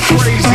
crazy.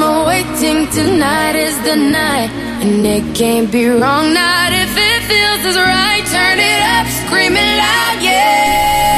I'm awaiting. Tonight is the night And it can't be wrong, not if it feels as right. Turn it up, screaming loud, yeah.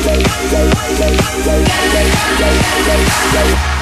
Thank you.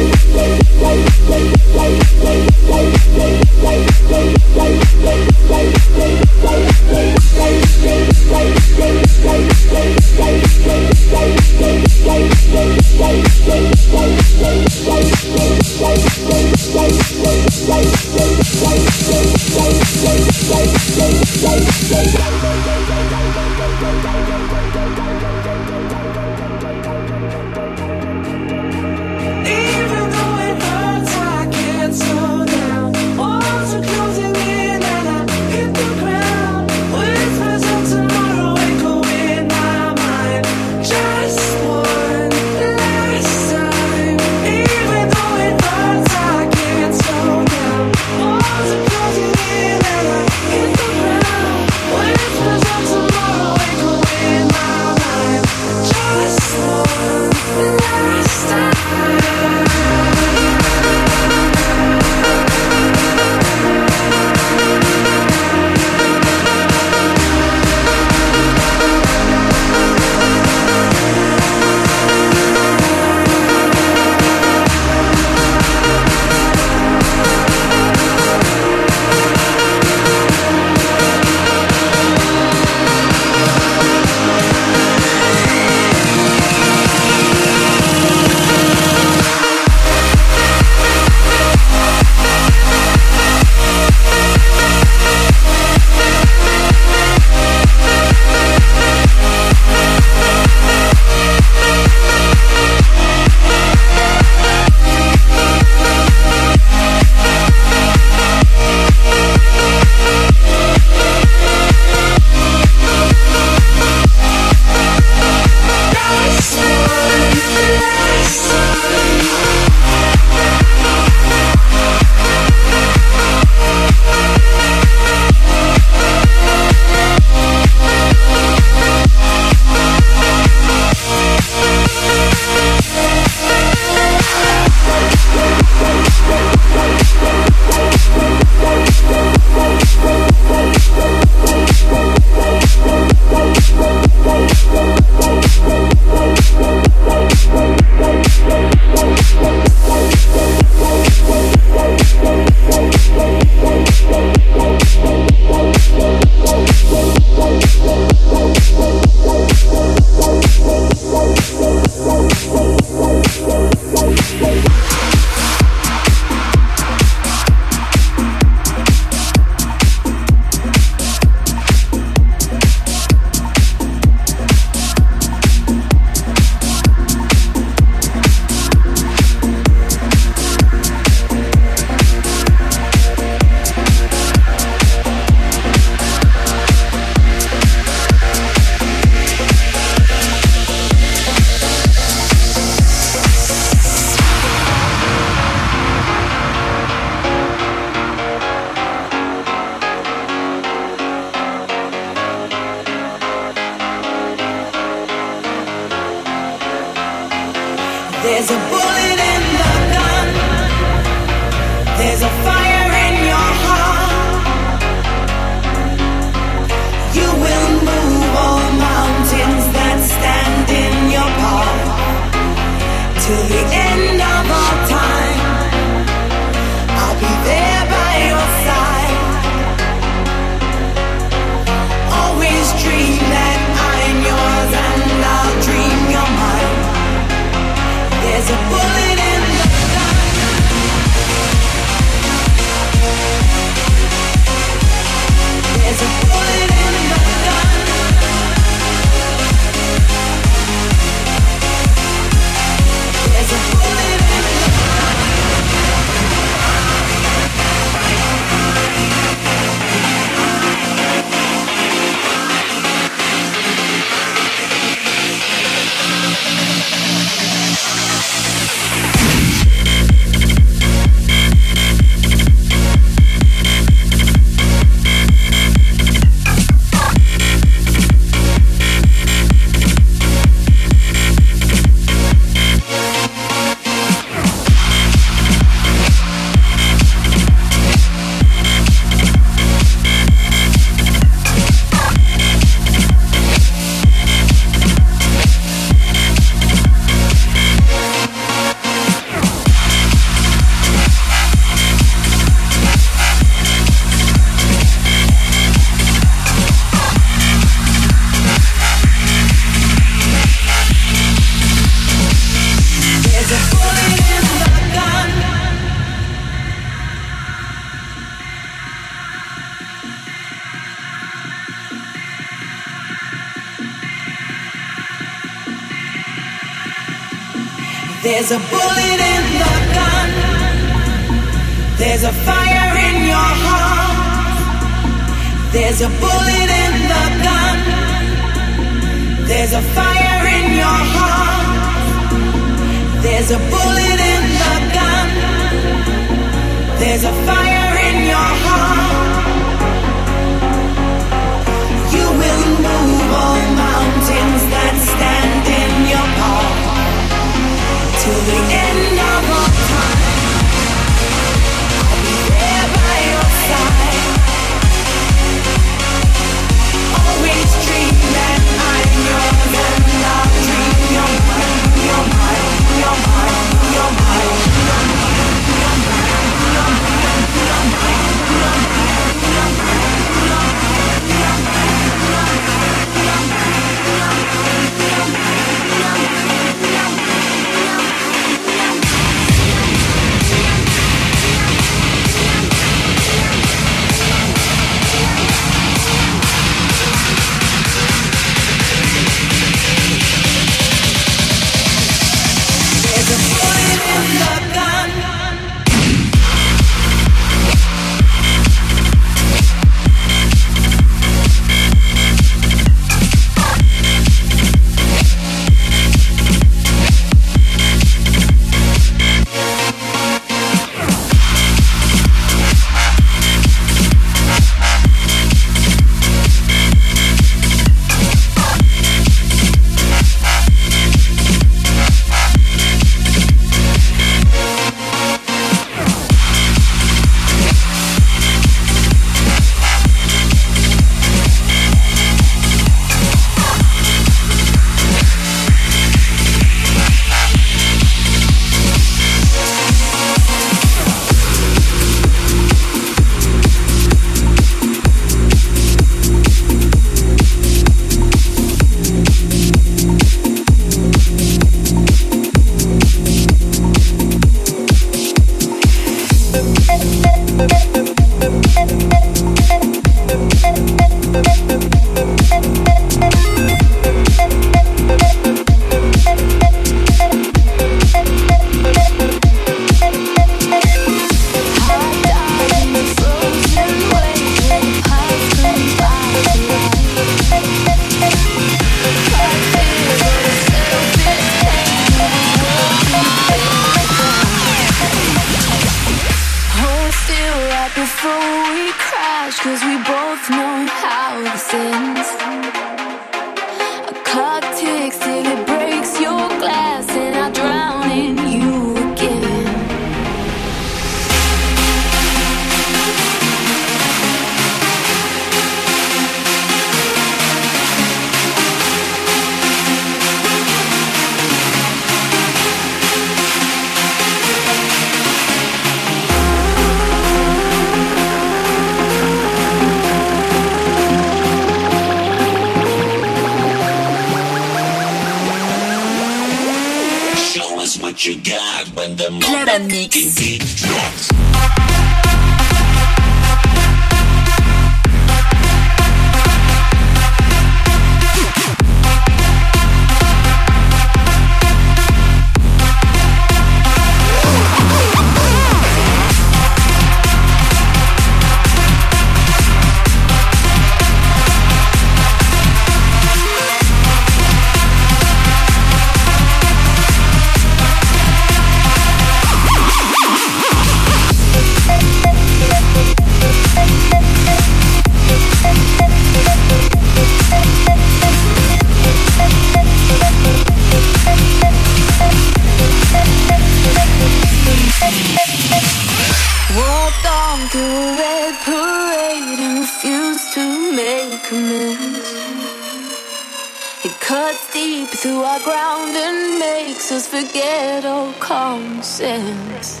through our ground and makes us forget all common sense.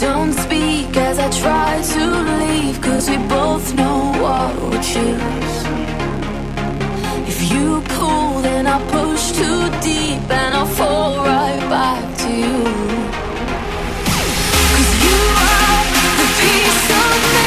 Don't speak as I try to leave, cause we both know what we choose. If you pull, then I'll push too deep and I'll fall right back to you. Cause you are the piece of me.